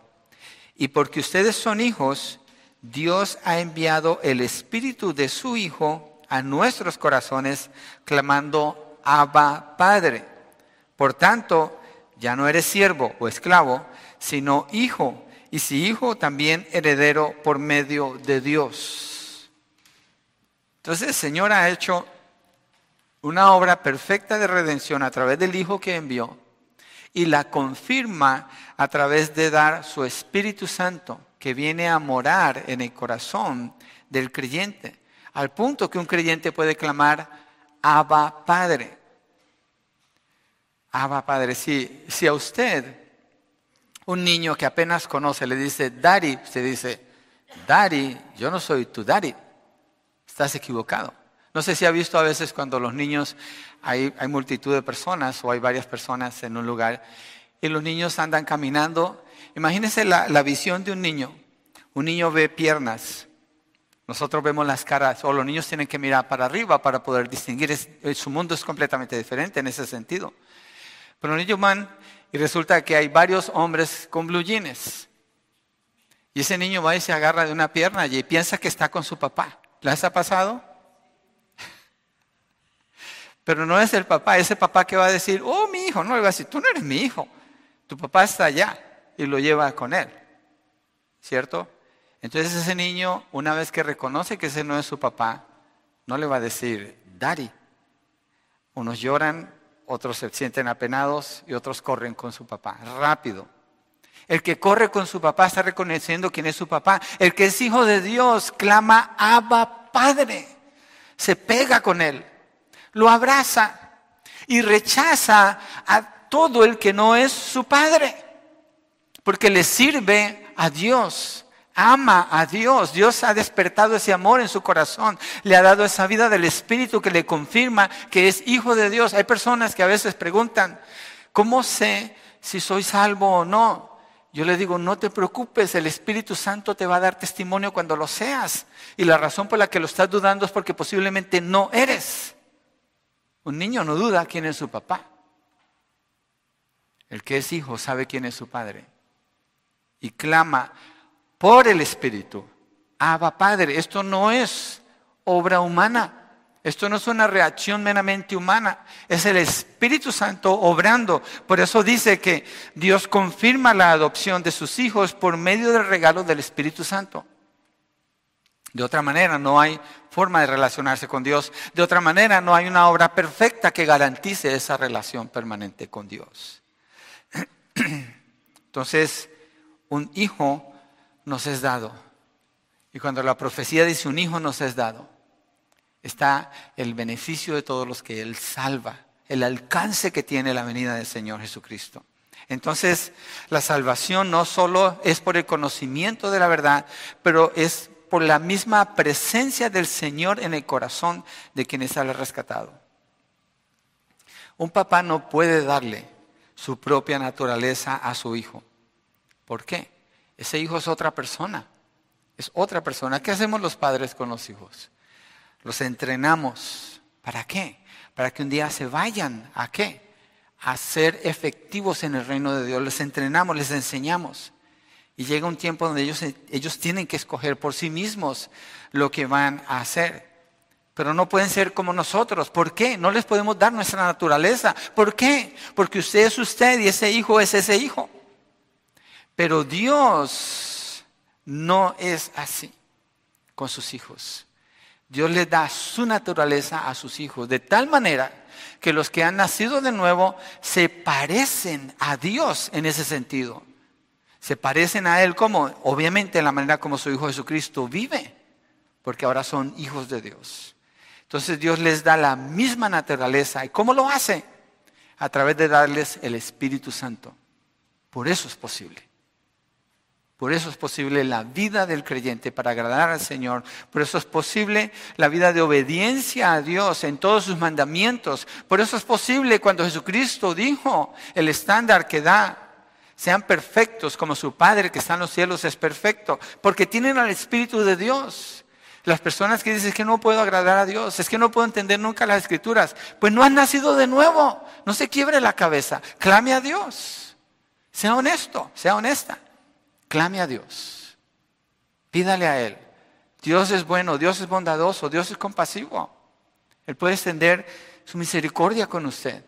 Y porque ustedes son hijos, Dios ha enviado el Espíritu de su Hijo a nuestros corazones, clamando, Abba Padre. Por tanto, ya no eres siervo o esclavo, sino hijo, y si hijo, también heredero por medio de Dios. Entonces el Señor ha hecho una obra perfecta de redención a través del Hijo que envió y la confirma a través de dar su Espíritu Santo que viene a morar en el corazón del creyente, al punto que un creyente puede clamar, Abba Padre. Abba Padre, si, si a usted un niño que apenas conoce le dice, Daddy, se dice, Daddy, yo no soy tu Daddy. Estás equivocado. No sé si ha visto a veces cuando los niños, hay, hay multitud de personas o hay varias personas en un lugar y los niños andan caminando. Imagínense la, la visión de un niño. Un niño ve piernas, nosotros vemos las caras, o los niños tienen que mirar para arriba para poder distinguir. su mundo es completamente diferente en ese sentido. Pero los niños van y resulta que hay varios hombres con blue jeans. Y ese niño va y se agarra de una pierna y piensa que está con su papá. ¿Les ha pasado? Pero no es el papá, ese papá que va a decir, oh, mi hijo, no le va a decir, tú no eres mi hijo, tu papá está allá y lo lleva con él. ¿Cierto? Entonces ese niño, una vez que reconoce que ese no es su papá, no le va a decir, daddy. Unos lloran otros se sienten apenados y otros corren con su papá. Rápido. El que corre con su papá está reconociendo quién es su papá. El que es hijo de Dios clama, Abba Padre. Se pega con él, lo abraza y rechaza a todo el que no es su padre, porque le sirve a Dios ama a Dios. Dios ha despertado ese amor en su corazón. Le ha dado esa vida del Espíritu que le confirma que es hijo de Dios. Hay personas que a veces preguntan, ¿cómo sé si soy salvo o no? Yo le digo, no te preocupes, el Espíritu Santo te va a dar testimonio cuando lo seas. Y la razón por la que lo estás dudando es porque posiblemente no eres. Un niño no duda quién es su papá. El que es hijo sabe quién es su padre. Y clama, por el Espíritu. Abba Padre, esto no es obra humana. Esto no es una reacción meramente humana, es el Espíritu Santo obrando. Por eso dice que Dios confirma la adopción de sus hijos por medio del regalo del Espíritu Santo. De otra manera, no hay forma de relacionarse con Dios. De otra manera, no hay una obra perfecta que garantice esa relación permanente con Dios. Entonces, un hijo nos es dado. Y cuando la profecía dice un hijo nos es dado, está el beneficio de todos los que Él salva, el alcance que tiene la venida del Señor Jesucristo. Entonces, la salvación no solo es por el conocimiento de la verdad, pero es por la misma presencia del Señor en el corazón de quienes sale rescatado. Un papá no puede darle su propia naturaleza a su hijo. ¿Por qué? Ese hijo es otra persona. Es otra persona. ¿Qué hacemos los padres con los hijos? Los entrenamos. ¿Para qué? Para que un día se vayan. ¿A qué? A ser efectivos en el reino de Dios. Les entrenamos, les enseñamos. Y llega un tiempo donde ellos, ellos tienen que escoger por sí mismos lo que van a hacer. Pero no pueden ser como nosotros. ¿Por qué? No les podemos dar nuestra naturaleza. ¿Por qué? Porque usted es usted y ese hijo es ese hijo. Pero Dios no es así con sus hijos. Dios le da su naturaleza a sus hijos de tal manera que los que han nacido de nuevo se parecen a Dios en ese sentido. Se parecen a Él como, obviamente, en la manera como su Hijo Jesucristo vive, porque ahora son hijos de Dios. Entonces Dios les da la misma naturaleza. ¿Y cómo lo hace? A través de darles el Espíritu Santo. Por eso es posible. Por eso es posible la vida del creyente para agradar al Señor. Por eso es posible la vida de obediencia a Dios en todos sus mandamientos. Por eso es posible cuando Jesucristo dijo el estándar que da. Sean perfectos como su Padre que está en los cielos es perfecto. Porque tienen al Espíritu de Dios. Las personas que dicen que no puedo agradar a Dios, es que no puedo entender nunca las escrituras, pues no han nacido de nuevo. No se quiebre la cabeza. Clame a Dios. Sea honesto, sea honesta. Clame a Dios. Pídale a Él. Dios es bueno, Dios es bondadoso, Dios es compasivo. Él puede extender su misericordia con usted.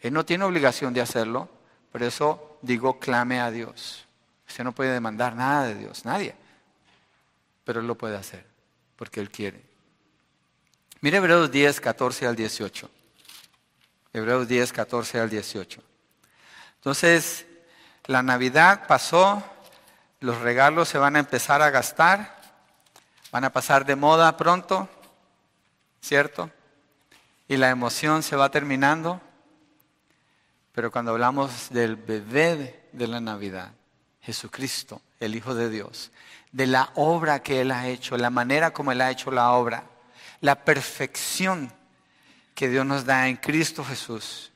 Él no tiene obligación de hacerlo, por eso digo clame a Dios. Usted no puede demandar nada de Dios, nadie. Pero Él lo puede hacer, porque Él quiere. Mire Hebreos 10, 14 al 18. Hebreos 10, 14 al 18. Entonces, la Navidad pasó, los regalos se van a empezar a gastar, van a pasar de moda pronto, ¿cierto? Y la emoción se va terminando. Pero cuando hablamos del bebé de la Navidad, Jesucristo, el Hijo de Dios, de la obra que Él ha hecho, la manera como Él ha hecho la obra, la perfección que Dios nos da en Cristo Jesús,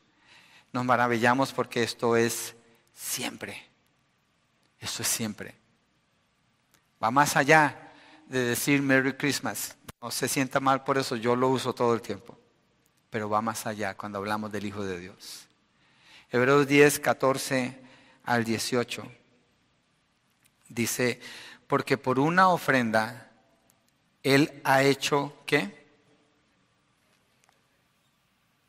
nos maravillamos porque esto es siempre. Eso es siempre. Va más allá de decir Merry Christmas. No se sienta mal por eso, yo lo uso todo el tiempo. Pero va más allá cuando hablamos del Hijo de Dios. Hebreos 10, 14 al 18. Dice, porque por una ofrenda Él ha hecho, ¿qué?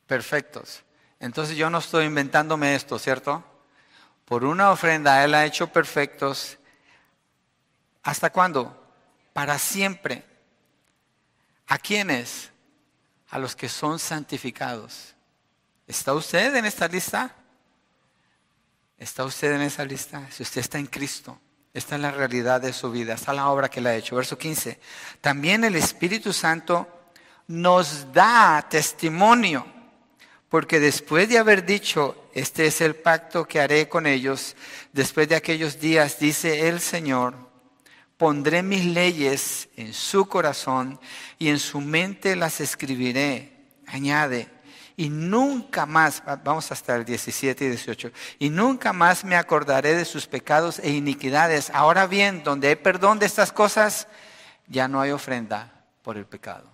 Perfectos. Entonces yo no estoy inventándome esto, ¿cierto? Por una ofrenda Él ha hecho perfectos. ¿Hasta cuándo? Para siempre. ¿A quiénes? A los que son santificados. ¿Está usted en esta lista? ¿Está usted en esa lista? Si usted está en Cristo, esta es la realidad de su vida, esta es la obra que le ha hecho. Verso 15. También el Espíritu Santo nos da testimonio porque después de haber dicho, este es el pacto que haré con ellos, después de aquellos días, dice el Señor, pondré mis leyes en su corazón y en su mente las escribiré. Añade, y nunca más, vamos hasta el 17 y 18, y nunca más me acordaré de sus pecados e iniquidades. Ahora bien, donde hay perdón de estas cosas, ya no hay ofrenda por el pecado.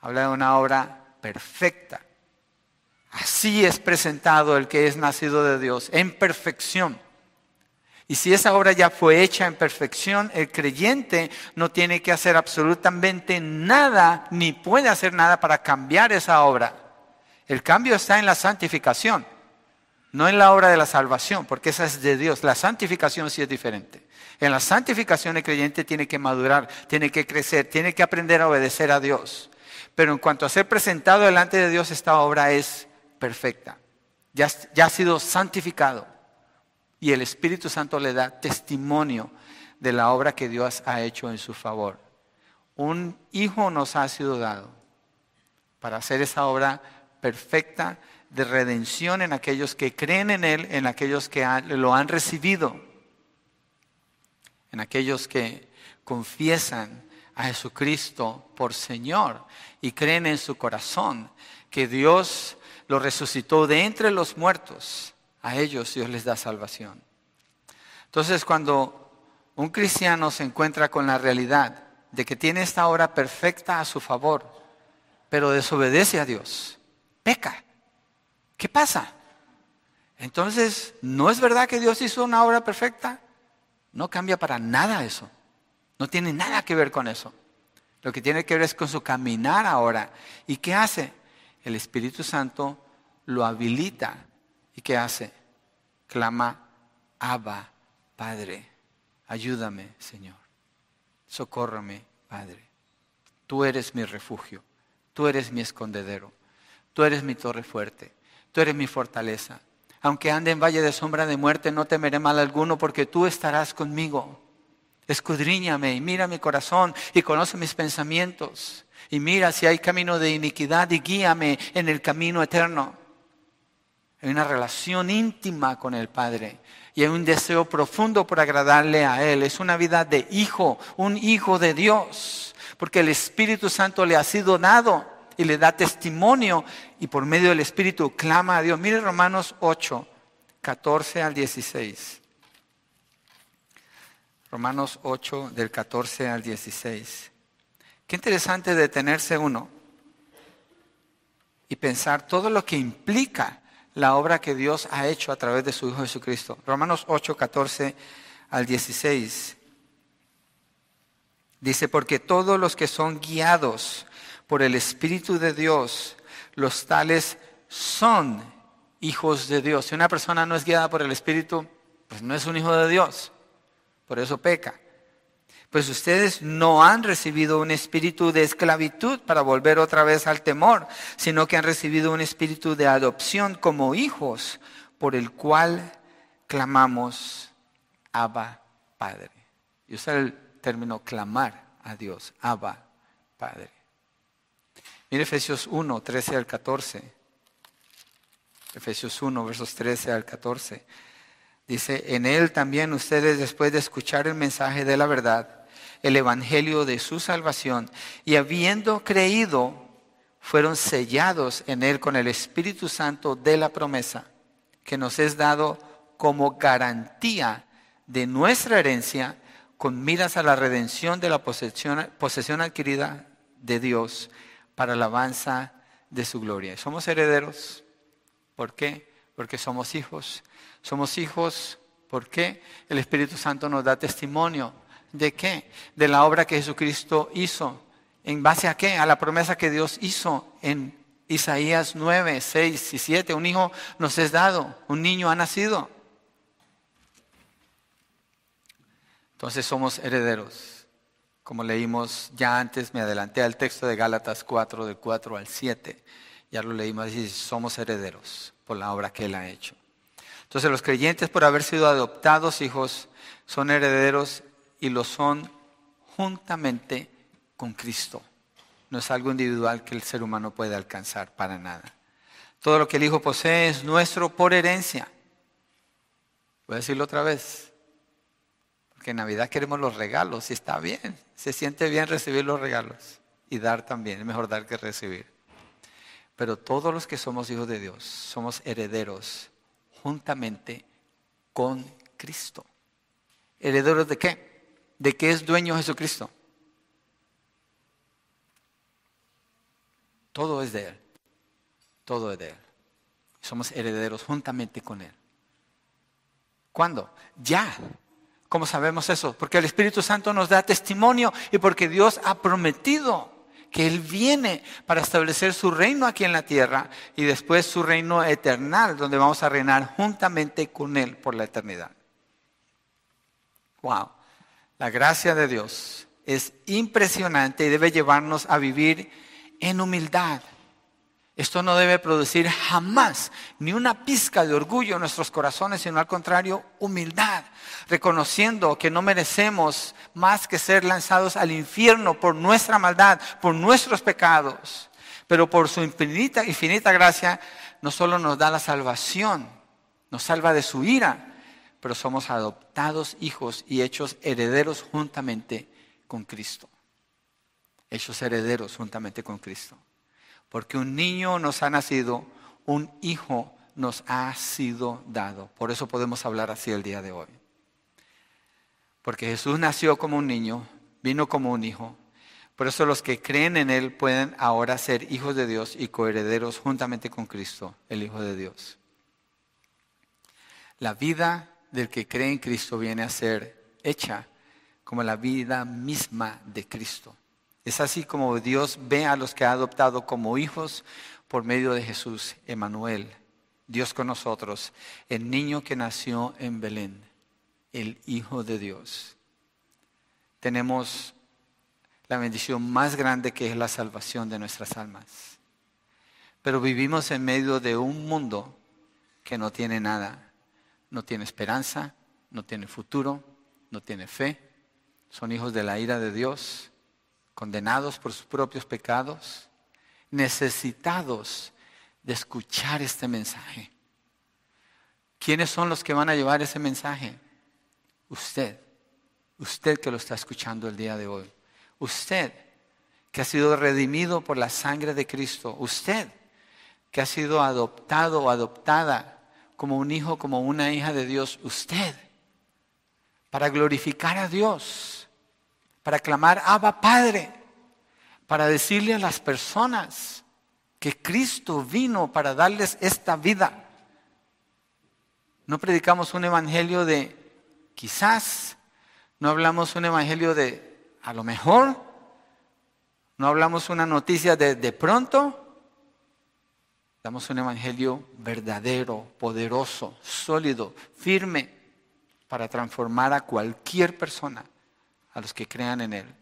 Habla de una obra perfecta Así es presentado el que es nacido de Dios, en perfección. Y si esa obra ya fue hecha en perfección, el creyente no tiene que hacer absolutamente nada, ni puede hacer nada para cambiar esa obra. El cambio está en la santificación, no en la obra de la salvación, porque esa es de Dios. La santificación sí es diferente. En la santificación el creyente tiene que madurar, tiene que crecer, tiene que aprender a obedecer a Dios. Pero en cuanto a ser presentado delante de Dios, esta obra es perfecta. Ya, ya ha sido santificado. Y el Espíritu Santo le da testimonio de la obra que Dios ha hecho en su favor. Un hijo nos ha sido dado para hacer esa obra perfecta de redención en aquellos que creen en Él, en aquellos que lo han recibido, en aquellos que confiesan a Jesucristo por Señor y creen en su corazón que Dios lo resucitó de entre los muertos. A ellos Dios les da salvación. Entonces cuando un cristiano se encuentra con la realidad de que tiene esta obra perfecta a su favor, pero desobedece a Dios, peca. ¿Qué pasa? Entonces, ¿no es verdad que Dios hizo una obra perfecta? No cambia para nada eso. No tiene nada que ver con eso. Lo que tiene que ver es con su caminar ahora. ¿Y qué hace? El Espíritu Santo lo habilita. ¿Y qué hace? Clama, Abba, Padre, ayúdame, Señor. Socórrame, Padre. Tú eres mi refugio. Tú eres mi escondedero. Tú eres mi torre fuerte. Tú eres mi fortaleza. Aunque ande en valle de sombra de muerte, no temeré mal alguno porque tú estarás conmigo. Escudriñame y mira mi corazón y conoce mis pensamientos. Y mira si hay camino de iniquidad y guíame en el camino eterno. Hay una relación íntima con el Padre y hay un deseo profundo por agradarle a Él. Es una vida de hijo, un hijo de Dios porque el Espíritu Santo le ha sido dado y le da testimonio y por medio del Espíritu clama a Dios. Mire Romanos 8, 14 al 16. Romanos 8 del 14 al 16. Qué interesante detenerse uno y pensar todo lo que implica la obra que Dios ha hecho a través de su Hijo Jesucristo. Romanos 8, 14 al 16. Dice, porque todos los que son guiados por el Espíritu de Dios, los tales son hijos de Dios. Si una persona no es guiada por el Espíritu, pues no es un hijo de Dios. Por eso peca. Pues ustedes no han recibido un espíritu de esclavitud para volver otra vez al temor, sino que han recibido un espíritu de adopción como hijos, por el cual clamamos, Abba, Padre. Y usted el término clamar a Dios, Abba, Padre. Mire Efesios 1, 13 al 14. Efesios 1, versos 13 al 14. Dice, en él también ustedes después de escuchar el mensaje de la verdad, el evangelio de su salvación, y habiendo creído, fueron sellados en él con el Espíritu Santo de la promesa, que nos es dado como garantía de nuestra herencia con miras a la redención de la posesión, posesión adquirida de Dios para alabanza de su gloria. Somos herederos. ¿Por qué? Porque somos hijos. Somos hijos porque el Espíritu Santo nos da testimonio. ¿De qué? De la obra que Jesucristo hizo. ¿En base a qué? A la promesa que Dios hizo en Isaías 9, 6 y 7. Un hijo nos es dado, un niño ha nacido. Entonces somos herederos. Como leímos ya antes, me adelanté al texto de Gálatas 4, del 4 al 7. Ya lo leímos y somos herederos por la obra que Él ha hecho. Entonces los creyentes por haber sido adoptados hijos son herederos y lo son juntamente con Cristo. No es algo individual que el ser humano puede alcanzar para nada. Todo lo que el Hijo posee es nuestro por herencia. Voy a decirlo otra vez que en Navidad queremos los regalos y está bien, se siente bien recibir los regalos y dar también, es mejor dar que recibir. Pero todos los que somos hijos de Dios somos herederos juntamente con Cristo. ¿Herederos de qué? ¿De qué es dueño Jesucristo? Todo es de Él. Todo es de Él. Somos herederos juntamente con Él. ¿Cuándo? Ya. ¿Cómo sabemos eso? Porque el Espíritu Santo nos da testimonio y porque Dios ha prometido que Él viene para establecer su reino aquí en la tierra y después su reino eternal, donde vamos a reinar juntamente con Él por la eternidad. Wow. La gracia de Dios es impresionante y debe llevarnos a vivir en humildad. Esto no debe producir jamás ni una pizca de orgullo en nuestros corazones, sino al contrario, humildad, reconociendo que no merecemos más que ser lanzados al infierno por nuestra maldad, por nuestros pecados. Pero por su infinita, infinita gracia, no solo nos da la salvación, nos salva de su ira, pero somos adoptados hijos y hechos herederos juntamente con Cristo. Hechos herederos juntamente con Cristo. Porque un niño nos ha nacido, un hijo nos ha sido dado. Por eso podemos hablar así el día de hoy. Porque Jesús nació como un niño, vino como un hijo. Por eso los que creen en Él pueden ahora ser hijos de Dios y coherederos juntamente con Cristo, el Hijo de Dios. La vida del que cree en Cristo viene a ser hecha como la vida misma de Cristo. Es así como Dios ve a los que ha adoptado como hijos por medio de Jesús, Emanuel, Dios con nosotros, el niño que nació en Belén, el Hijo de Dios. Tenemos la bendición más grande que es la salvación de nuestras almas. Pero vivimos en medio de un mundo que no tiene nada, no tiene esperanza, no tiene futuro, no tiene fe, son hijos de la ira de Dios, condenados por sus propios pecados, necesitados de escuchar este mensaje. ¿Quiénes son los que van a llevar ese mensaje? Usted, usted que lo está escuchando el día de hoy. Usted que ha sido redimido por la sangre de Cristo. Usted que ha sido adoptado o adoptada como un hijo, como una hija de Dios. Usted para glorificar a Dios para clamar, Abba Padre, para decirle a las personas que Cristo vino para darles esta vida. No predicamos un evangelio de quizás, no hablamos un evangelio de a lo mejor, no hablamos una noticia de de pronto, damos un evangelio verdadero, poderoso, sólido, firme, para transformar a cualquier persona a los que crean en Él.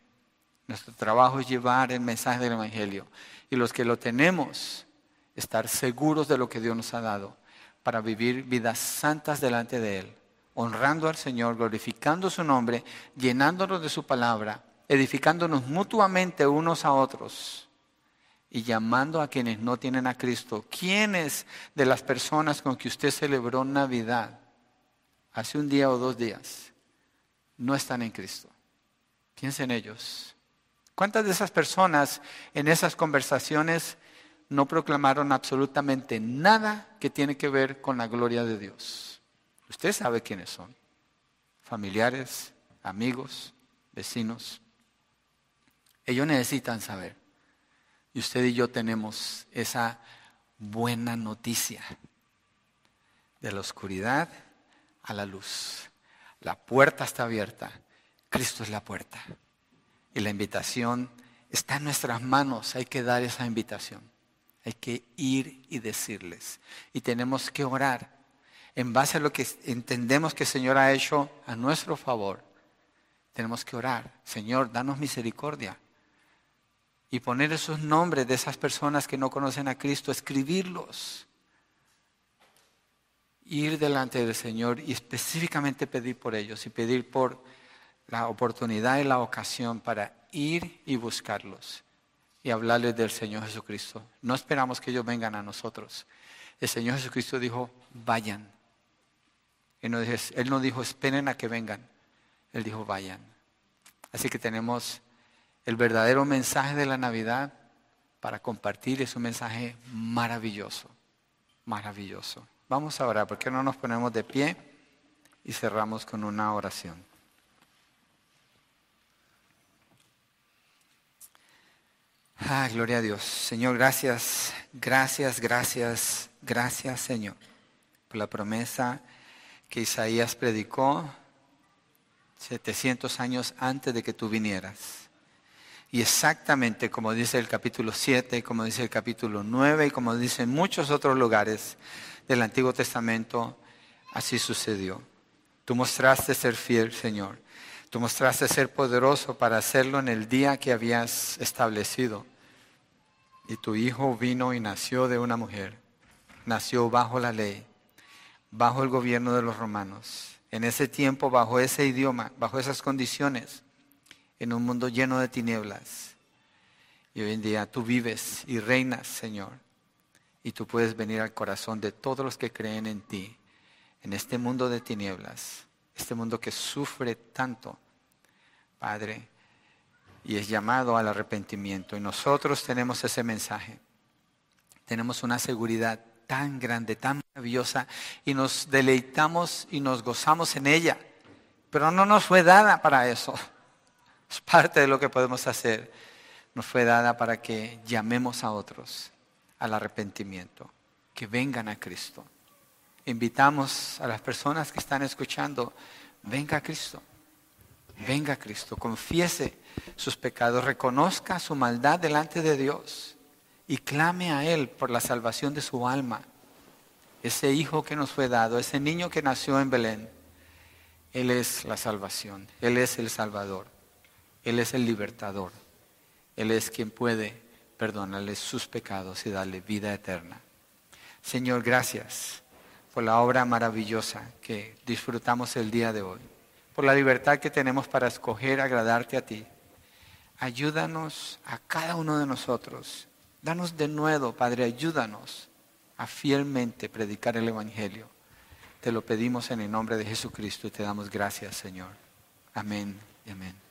Nuestro trabajo es llevar el mensaje del Evangelio. Y los que lo tenemos, estar seguros de lo que Dios nos ha dado para vivir vidas santas delante de Él, honrando al Señor, glorificando su nombre, llenándonos de su palabra, edificándonos mutuamente unos a otros y llamando a quienes no tienen a Cristo. ¿Quiénes de las personas con que usted celebró Navidad hace un día o dos días no están en Cristo? Piensa en ellos. ¿Cuántas de esas personas en esas conversaciones no proclamaron absolutamente nada que tiene que ver con la gloria de Dios? Usted sabe quiénes son. Familiares, amigos, vecinos. Ellos necesitan saber. Y usted y yo tenemos esa buena noticia de la oscuridad a la luz. La puerta está abierta Cristo es la puerta. Y la invitación está en nuestras manos. Hay que dar esa invitación. Hay que ir y decirles. Y tenemos que orar en base a lo que entendemos que el Señor ha hecho a nuestro favor. Tenemos que orar. Señor, danos misericordia. Y poner esos nombres de esas personas que no conocen a Cristo, escribirlos. Ir delante del Señor y específicamente pedir por ellos y pedir por la oportunidad y la ocasión para ir y buscarlos y hablarles del Señor Jesucristo. No esperamos que ellos vengan a nosotros. El Señor Jesucristo dijo, vayan. Él no, dijo, él no dijo, esperen a que vengan. Él dijo, vayan. Así que tenemos el verdadero mensaje de la Navidad para compartir. Es un mensaje maravilloso, maravilloso. Vamos a orar, ¿por qué no nos ponemos de pie y cerramos con una oración? Ah, gloria a Dios. Señor, gracias, gracias, gracias, gracias, Señor, por la promesa que Isaías predicó 700 años antes de que tú vinieras. Y exactamente como dice el capítulo 7, como dice el capítulo 9 y como dice en muchos otros lugares del Antiguo Testamento, así sucedió. Tú mostraste ser fiel, Señor. Tú mostraste ser poderoso para hacerlo en el día que habías establecido. Y tu hijo vino y nació de una mujer. Nació bajo la ley, bajo el gobierno de los romanos. En ese tiempo, bajo ese idioma, bajo esas condiciones, en un mundo lleno de tinieblas. Y hoy en día tú vives y reinas, Señor. Y tú puedes venir al corazón de todos los que creen en ti, en este mundo de tinieblas, este mundo que sufre tanto, Padre y es llamado al arrepentimiento. Y nosotros tenemos ese mensaje. Tenemos una seguridad tan grande, tan maravillosa, y nos deleitamos y nos gozamos en ella. Pero no nos fue dada para eso. Es parte de lo que podemos hacer. Nos fue dada para que llamemos a otros al arrepentimiento, que vengan a Cristo. Invitamos a las personas que están escuchando, venga a Cristo, venga Cristo, confiese sus pecados, reconozca su maldad delante de Dios y clame a Él por la salvación de su alma. Ese hijo que nos fue dado, ese niño que nació en Belén, Él es la salvación, Él es el Salvador, Él es el libertador, Él es quien puede perdonarle sus pecados y darle vida eterna. Señor, gracias por la obra maravillosa que disfrutamos el día de hoy, por la libertad que tenemos para escoger agradarte a ti ayúdanos a cada uno de nosotros. Danos de nuevo, Padre, ayúdanos a fielmente predicar el Evangelio. Te lo pedimos en el nombre de Jesucristo y te damos gracias, Señor. Amén y amén.